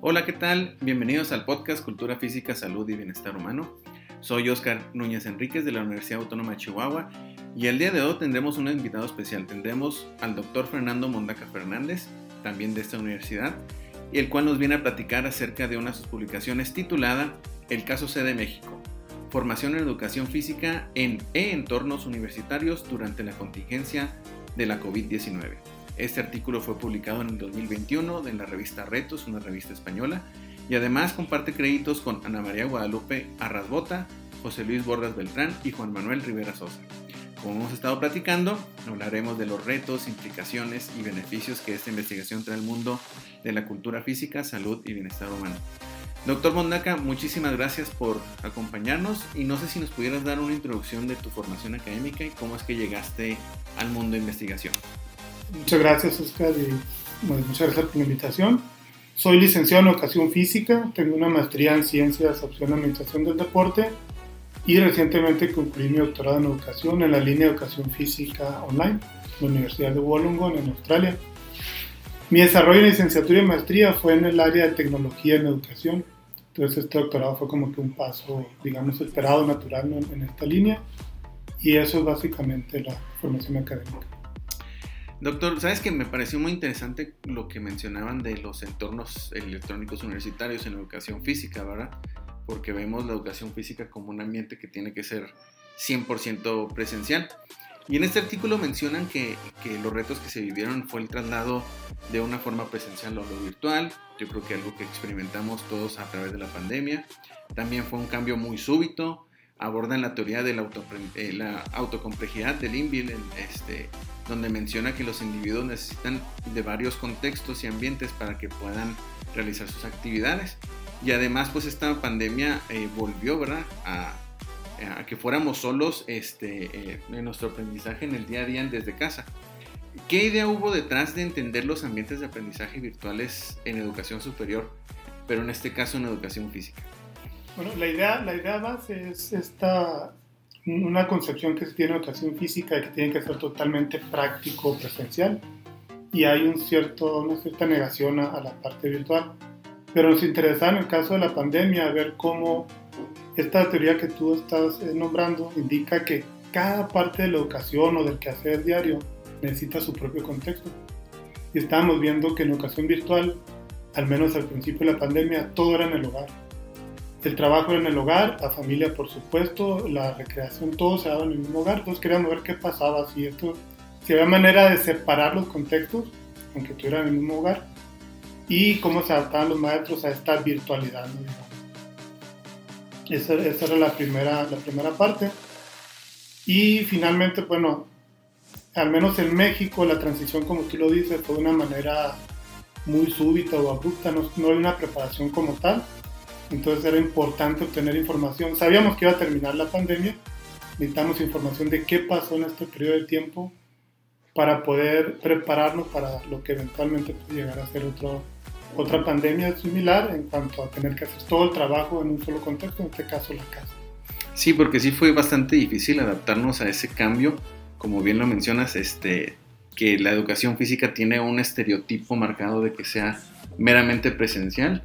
Hola, ¿qué tal? Bienvenidos al podcast Cultura Física, Salud y Bienestar Humano. Soy Oscar Núñez Enríquez de la Universidad Autónoma de Chihuahua y el día de hoy tendremos un invitado especial. Tendremos al doctor Fernando Mondaca Fernández, también de esta universidad, y el cual nos viene a platicar acerca de una de sus publicaciones titulada El caso C de México, formación en educación física en e entornos universitarios durante la contingencia de la COVID-19. Este artículo fue publicado en el 2021 en la revista Retos, una revista española, y además comparte créditos con Ana María Guadalupe Arrasbota, José Luis Bordas Beltrán y Juan Manuel Rivera Sosa. Como hemos estado platicando, hablaremos de los retos, implicaciones y beneficios que esta investigación trae al mundo de la cultura física, salud y bienestar humano. Doctor Mondaca, muchísimas gracias por acompañarnos y no sé si nos pudieras dar una introducción de tu formación académica y cómo es que llegaste al mundo de investigación. Muchas gracias, Oscar, y muchas gracias por la invitación. Soy licenciado en Educación Física, tengo una maestría en Ciencias, opción Administración del Deporte y recientemente concluí mi doctorado en Educación en la línea de Educación Física Online, en la Universidad de Wollongong, en Australia. Mi desarrollo en licenciatura y maestría fue en el área de tecnología en educación. Entonces este doctorado fue como que un paso, digamos, esperado, natural en, en esta línea. Y eso es básicamente la formación académica. Doctor, sabes que me pareció muy interesante lo que mencionaban de los entornos electrónicos universitarios en educación física, ¿verdad? Porque vemos la educación física como un ambiente que tiene que ser 100% presencial. Y en este artículo mencionan que, que, los retos que se vivieron fue el traslado de una forma presencial a lo virtual. Yo creo que algo que experimentamos todos a través de la pandemia. También fue un cambio muy súbito. Abordan la teoría de la, auto, eh, la autocomplejidad del INVIL, este, donde menciona que los individuos necesitan de varios contextos y ambientes para que puedan realizar sus actividades. Y además, pues esta pandemia eh, volvió, ¿verdad? A, a, que fuéramos solos este, eh, en nuestro aprendizaje en el día a día desde casa. ¿Qué idea hubo detrás de entender los ambientes de aprendizaje virtuales en educación superior, pero en este caso en educación física? Bueno, la idea, la idea base es esta una concepción que se tiene en educación física de que tiene que ser totalmente práctico, presencial, y hay un cierto, una cierta negación a, a la parte virtual. Pero nos interesa en el caso de la pandemia ver cómo esta teoría que tú estás eh, nombrando indica que cada parte de la educación o del quehacer diario necesita su propio contexto. Y estábamos viendo que en educación virtual, al menos al principio de la pandemia, todo era en el hogar el trabajo era en el hogar, la familia por supuesto, la recreación, todo se daba en el mismo hogar. Entonces queríamos ver qué pasaba, si esto, si había manera de separar los contextos, aunque estuvieran en el mismo hogar, y cómo se adaptaban los maestros a esta virtualidad. Esa, esa, era la primera, la primera parte. Y finalmente, bueno, al menos en México la transición, como tú lo dices, fue de una manera muy súbita o abrupta, no, no hay una preparación como tal entonces era importante obtener información. Sabíamos que iba a terminar la pandemia, necesitamos información de qué pasó en este periodo de tiempo para poder prepararnos para lo que eventualmente puede llegar a ser otro, otra pandemia similar en cuanto a tener que hacer todo el trabajo en un solo contexto, en este caso la casa. Sí, porque sí fue bastante difícil adaptarnos a ese cambio, como bien lo mencionas, este, que la educación física tiene un estereotipo marcado de que sea meramente presencial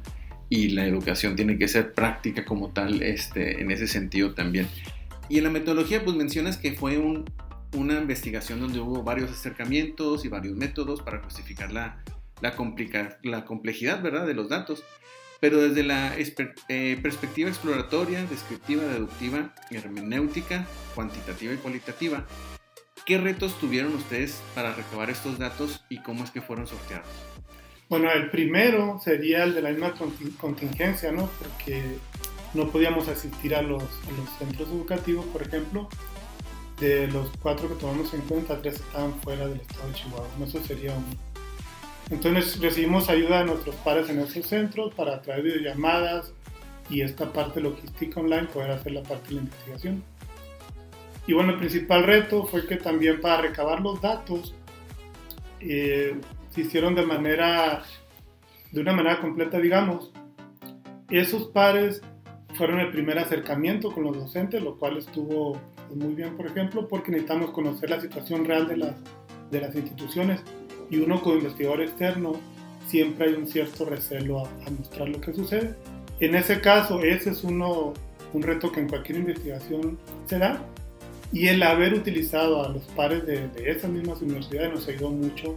y la educación tiene que ser práctica como tal este, en ese sentido también. Y en la metodología pues mencionas que fue un, una investigación donde hubo varios acercamientos y varios métodos para justificar la, la, complica, la complejidad ¿verdad? de los datos, pero desde la eh, perspectiva exploratoria, descriptiva, deductiva, hermenéutica, cuantitativa y cualitativa, ¿qué retos tuvieron ustedes para recabar estos datos y cómo es que fueron sorteados? Bueno, el primero sería el de la misma contingencia, ¿no? Porque no podíamos asistir a los, a los, centros educativos, por ejemplo. De los cuatro que tomamos en cuenta, tres estaban fuera del estado de Chihuahua. Eso sería uno. Entonces recibimos ayuda de nuestros padres en esos centros para a través de videollamadas y esta parte logística online poder hacer la parte de la investigación. Y bueno, el principal reto fue que también para recabar los datos eh, se hicieron de manera, de una manera completa, digamos. Esos pares fueron el primer acercamiento con los docentes, lo cual estuvo pues, muy bien, por ejemplo, porque necesitamos conocer la situación real de las, de las instituciones y uno como investigador externo siempre hay un cierto recelo a, a mostrar lo que sucede. En ese caso, ese es uno, un reto que en cualquier investigación se da y el haber utilizado a los pares de, de esas mismas universidades nos ayudó mucho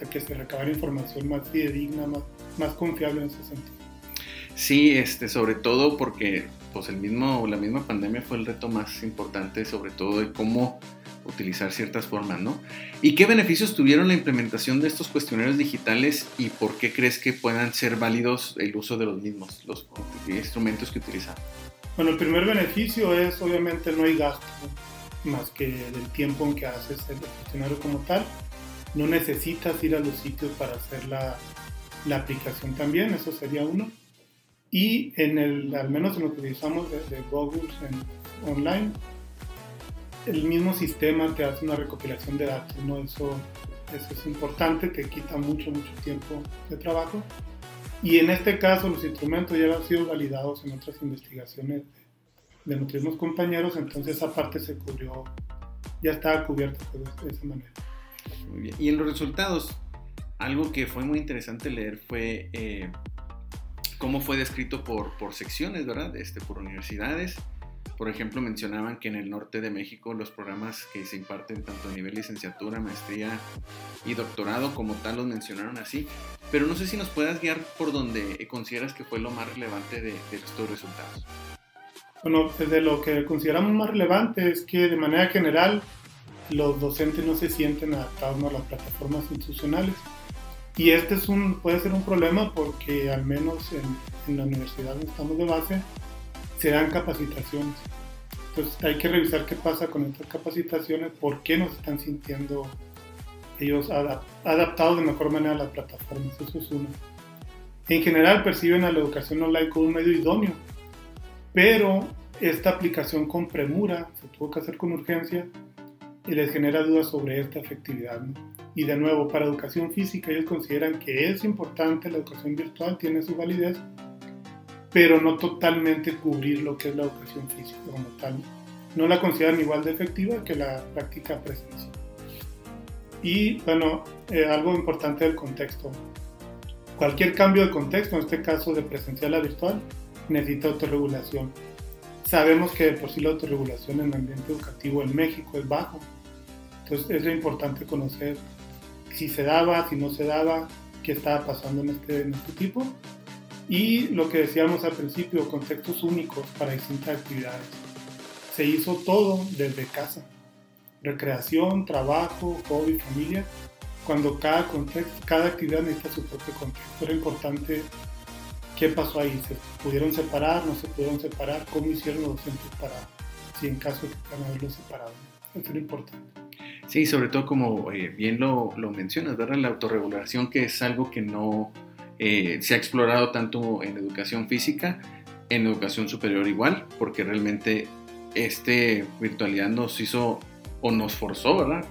a que se recabara información más fidedigna, más, más confiable en ese sentido. Sí, este, sobre todo porque pues el mismo, la misma pandemia fue el reto más importante, sobre todo de cómo utilizar ciertas formas, ¿no? ¿Y qué beneficios tuvieron la implementación de estos cuestionarios digitales y por qué crees que puedan ser válidos el uso de los mismos, los instrumentos que utilizan? Bueno, el primer beneficio es obviamente no hay gasto más que del tiempo en que haces el cuestionario como tal. No necesitas ir a los sitios para hacer la, la aplicación también, eso sería uno. Y en el, al menos en lo que utilizamos de, de Google en, online, el mismo sistema te hace una recopilación de datos, ¿no? Eso, eso es importante, te quita mucho, mucho tiempo de trabajo. Y en este caso los instrumentos ya han sido validados en otras investigaciones de, de nuestros compañeros, entonces esa parte se cubrió, ya estaba cubierta de esa manera. Muy bien. Y en los resultados, algo que fue muy interesante leer fue eh, cómo fue descrito por, por secciones, ¿verdad? Este, por universidades. Por ejemplo, mencionaban que en el norte de México los programas que se imparten tanto a nivel licenciatura, maestría y doctorado como tal los mencionaron así. Pero no sé si nos puedas guiar por donde consideras que fue lo más relevante de, estos resultados. Bueno, desde lo que consideramos más relevante es que de manera general los docentes no se sienten adaptados a las plataformas institucionales. Y este es un, puede ser un problema porque al menos en, en la universidad donde estamos de base se dan capacitaciones. Entonces hay que revisar qué pasa con estas capacitaciones, por qué no se están sintiendo ellos adap adaptados de mejor manera a las plataformas. Eso es uno. En general perciben a la educación online como un medio idóneo, pero esta aplicación con premura se tuvo que hacer con urgencia y les genera dudas sobre esta efectividad. ¿no? Y de nuevo, para educación física ellos consideran que es importante la educación virtual, tiene su validez, pero no totalmente cubrir lo que es la educación física como tal. No la consideran igual de efectiva que la práctica presencial. Y bueno, eh, algo importante del contexto. Cualquier cambio de contexto, en este caso de presencial a virtual, necesita autorregulación. Sabemos que de por sí la autorregulación en el ambiente educativo en México es bajo. Entonces es importante conocer si se daba, si no se daba, qué estaba pasando en este, en este tipo. Y lo que decíamos al principio, contextos únicos para distintas actividades. Se hizo todo desde casa. Recreación, trabajo, hobby, familia. Cuando cada, contexto, cada actividad necesita su propio contexto. Era importante qué pasó ahí. ¿Se pudieron separar? ¿No se pudieron separar? ¿Cómo hicieron los docentes para, si en caso de que puedan haberlos separado? Eso era importante. Sí, sobre todo como eh, bien lo, lo, mencionas, ¿verdad? La autorregulación que es algo que no eh, se ha explorado tanto en educación física, en educación superior igual, porque realmente este virtualidad nos hizo o nos forzó, ¿verdad?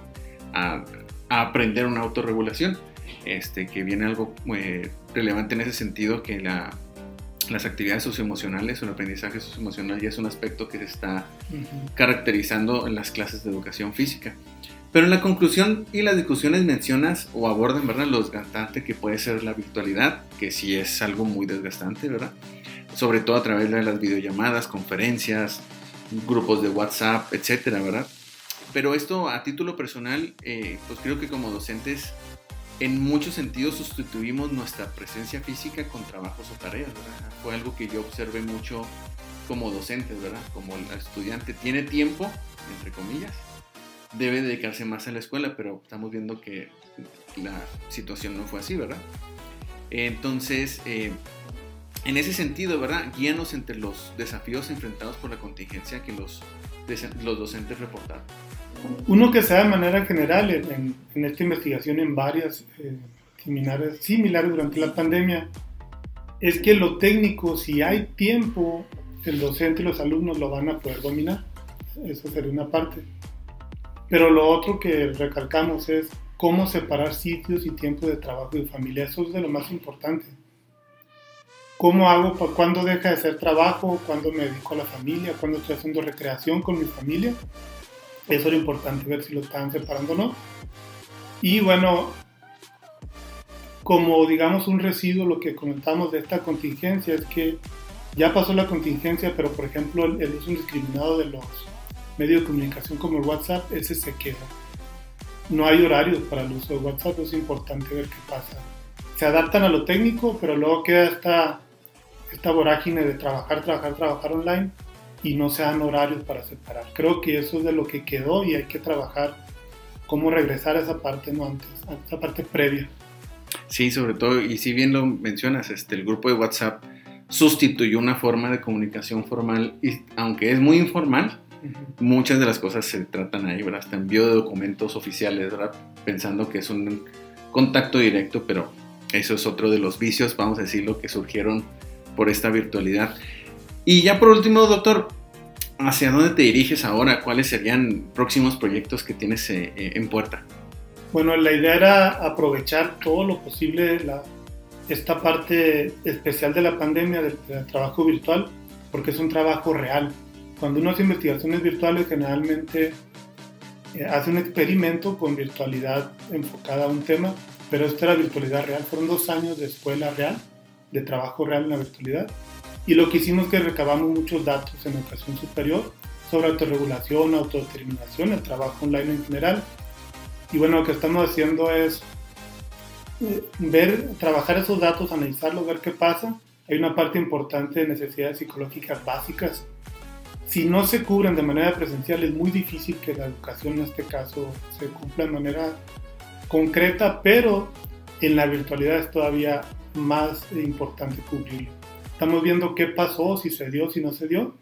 A, a aprender una autorregulación, este, que viene algo eh, relevante en ese sentido, que la, las actividades socioemocionales o el aprendizaje socioemocional ya es un aspecto que se está uh -huh. caracterizando en las clases de educación física. Pero en la conclusión y las discusiones mencionas o abordan, ¿verdad?, lo desgastante que puede ser la virtualidad, que sí es algo muy desgastante, ¿verdad? Sobre todo a través de las videollamadas, conferencias, grupos de WhatsApp, etcétera, ¿verdad? Pero esto a título personal, eh, pues creo que como docentes, en muchos sentidos sustituimos nuestra presencia física con trabajos o tareas, ¿verdad? Fue algo que yo observé mucho como docente, ¿verdad? Como el estudiante tiene tiempo, entre comillas, debe dedicarse más a la escuela, pero estamos viendo que la situación no fue así, ¿verdad? Entonces, eh, en ese sentido, ¿verdad? Guíanos entre los desafíos enfrentados por la contingencia que los, los docentes reportaron. Uno que se da de manera general en, en esta investigación en varias eh, similares, similares durante la pandemia es que lo técnico, si hay tiempo, el docente y los alumnos lo van a poder dominar. Eso sería una parte. Pero lo otro que recalcamos es cómo separar sitios y tiempo de trabajo y familia. Eso es de lo más importante. ¿Cómo hago? ¿Cuándo deja de ser trabajo? ¿Cuándo me dedico a la familia? ¿Cuándo estoy haciendo recreación con mi familia? Eso era importante, ver si lo estaban separando o no. Y bueno, como digamos un residuo, lo que comentamos de esta contingencia es que ya pasó la contingencia, pero por ejemplo el uso indiscriminado de los medios de comunicación como el WhatsApp, ese se queda. No hay horarios para el uso de WhatsApp, es importante ver qué pasa. Se adaptan a lo técnico, pero luego queda esta, esta vorágine de trabajar, trabajar, trabajar online y no se dan horarios para separar. Creo que eso es de lo que quedó y hay que trabajar cómo regresar a esa parte, no antes, a esa parte previa. Sí, sobre todo, y si bien lo mencionas, este, el grupo de WhatsApp sustituyó una forma de comunicación formal, y aunque es muy informal, muchas de las cosas se tratan ahí, ¿verdad? Hasta envío de documentos oficiales, ¿verdad? Pensando que es un contacto directo, pero eso es otro de los vicios, vamos a decirlo, que surgieron por esta virtualidad. Y ya por último, doctor, ¿hacia dónde te diriges ahora? ¿Cuáles serían próximos proyectos que tienes eh, eh, en puerta? Bueno, la idea era aprovechar todo lo posible la, esta parte especial de la pandemia del, del trabajo virtual, porque es un trabajo real cuando uno hace investigaciones virtuales, generalmente eh, hace un experimento con virtualidad enfocada a un tema, pero esto era virtualidad real. Fueron dos años de escuela real, de trabajo real en la virtualidad. Y lo que hicimos es que recabamos muchos datos en educación superior sobre autorregulación, autodeterminación, el trabajo online en general. Y bueno, lo que estamos haciendo es eh, ver, trabajar esos datos, analizarlos, ver qué pasa. Hay una parte importante de necesidades psicológicas básicas si no se cubren de manera presencial, es muy difícil que la educación en este caso se cumpla de manera concreta, pero en la virtualidad es todavía más importante cubrirlo. Estamos viendo qué pasó, si se dio, si no se dio,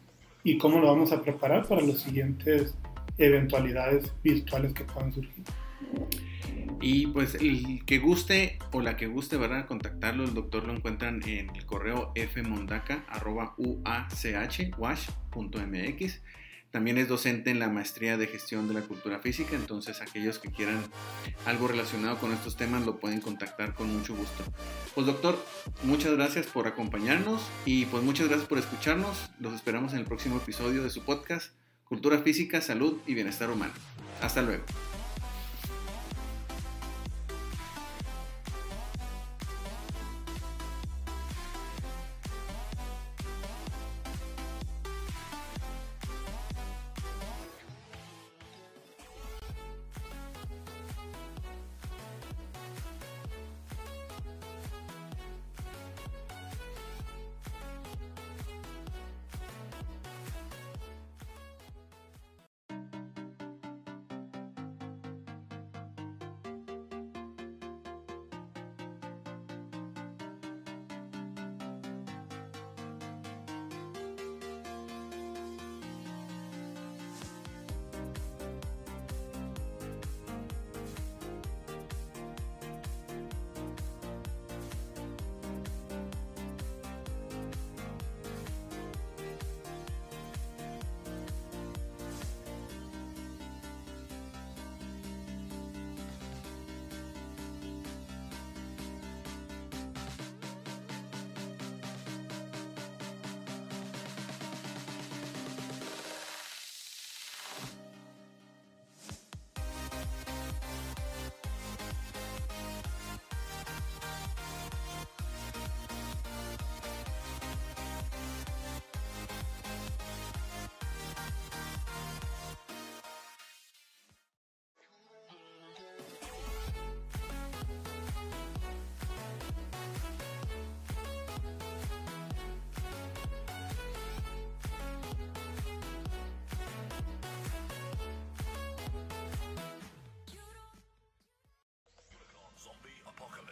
y cómo lo vamos a preparar para las siguientes eventualidades virtuales que puedan surgir. Y pues el que guste o la que guste, ¿verdad? Contactarlo, el doctor lo encuentran en el correo fmondaca.uach.mx. También es docente en la maestría de gestión de la cultura física, entonces aquellos que quieran algo relacionado con estos temas lo pueden contactar con mucho gusto. Pues doctor, muchas gracias por acompañarnos y pues muchas gracias por escucharnos. Los esperamos en el próximo episodio de su podcast, Cultura Física, Salud y Bienestar Humano. Hasta luego.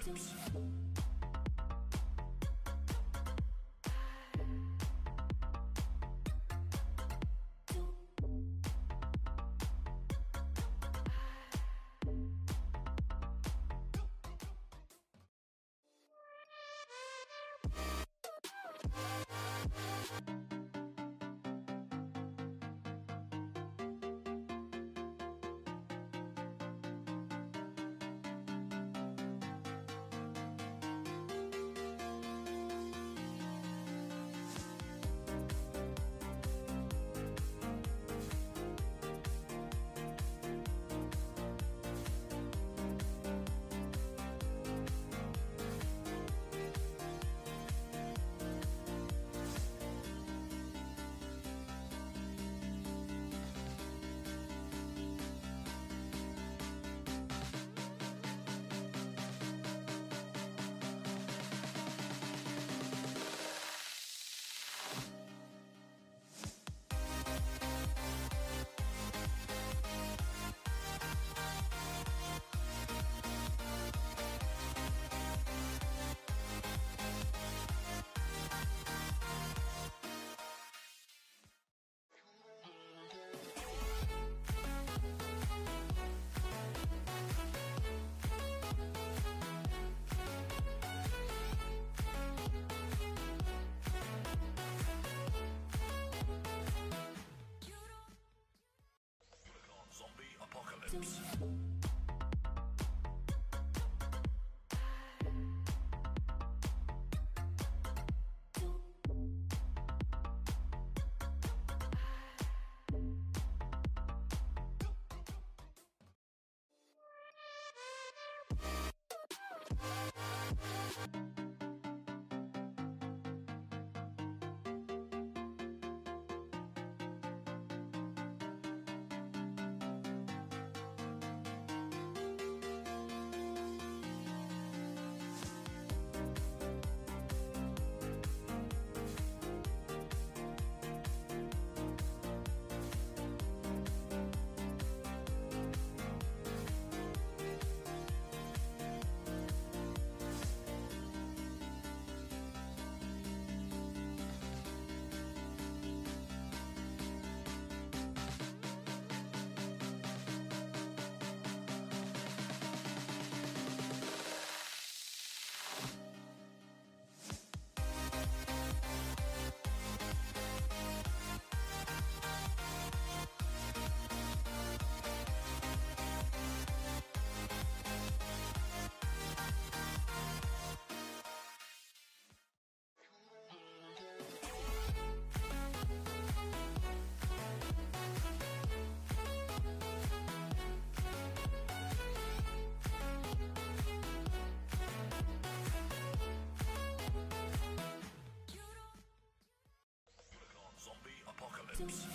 do. Thank Oops.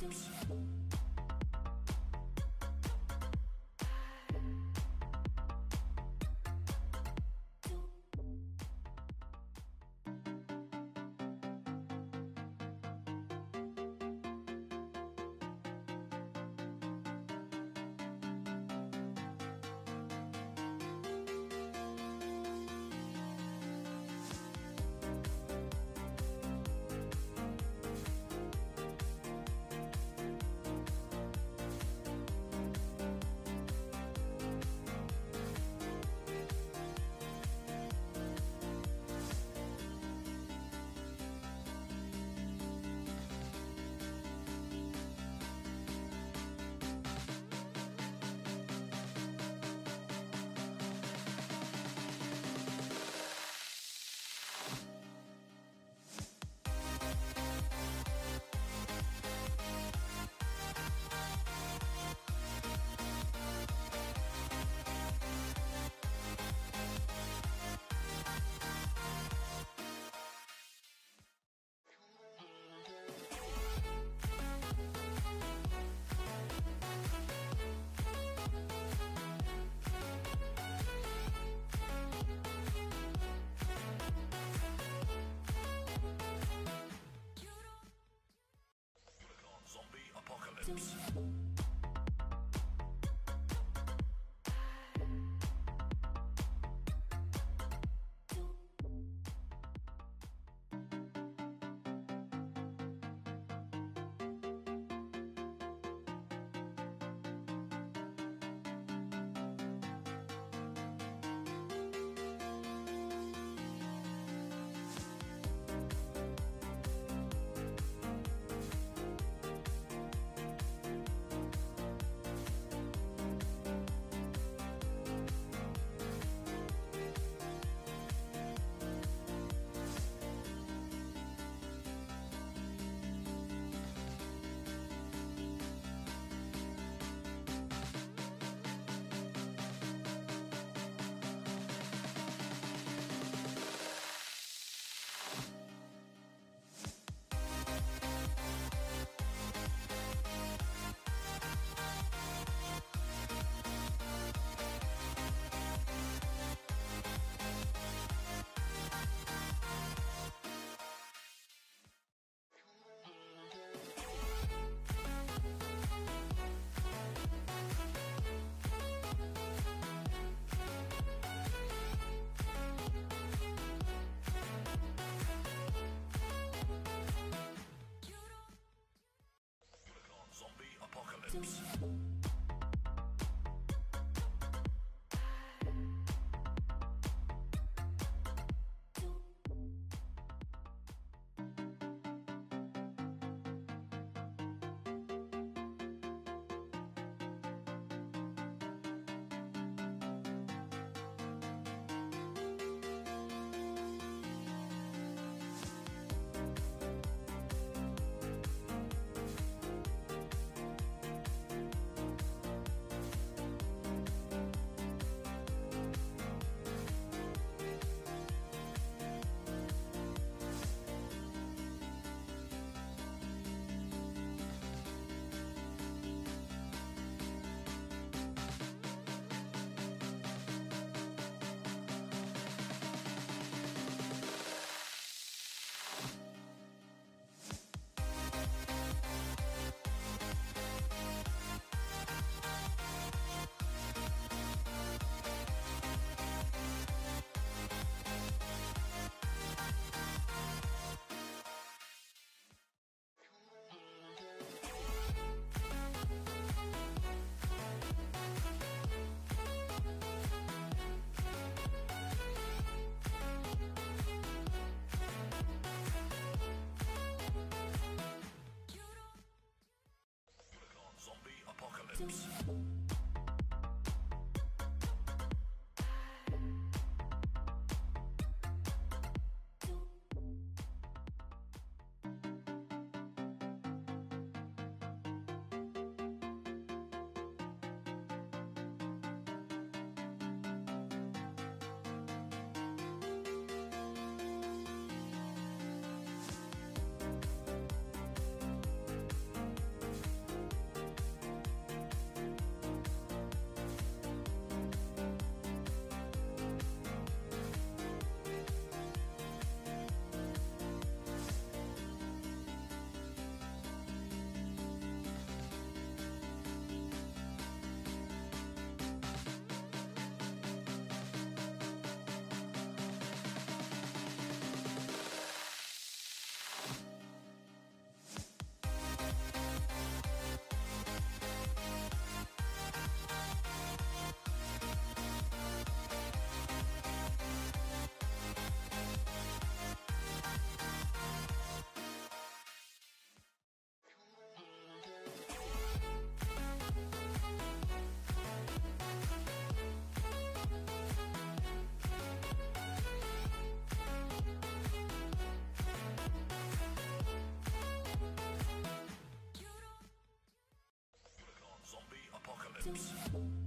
do. Thank you. do. do. Thanks.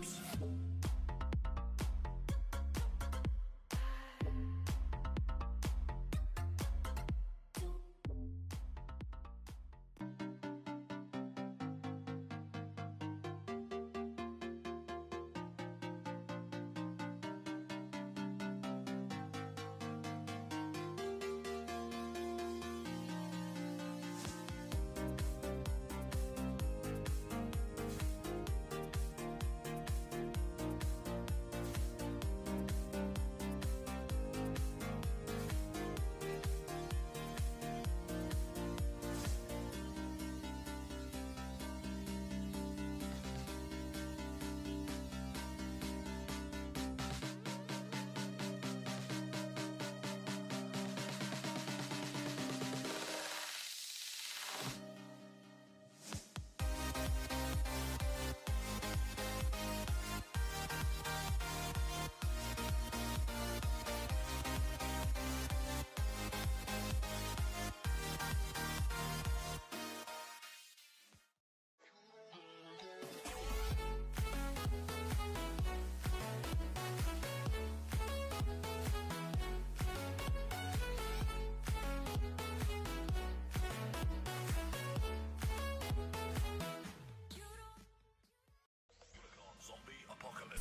do.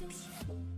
Thank you.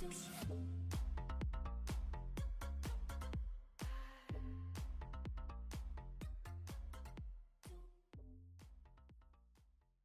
do.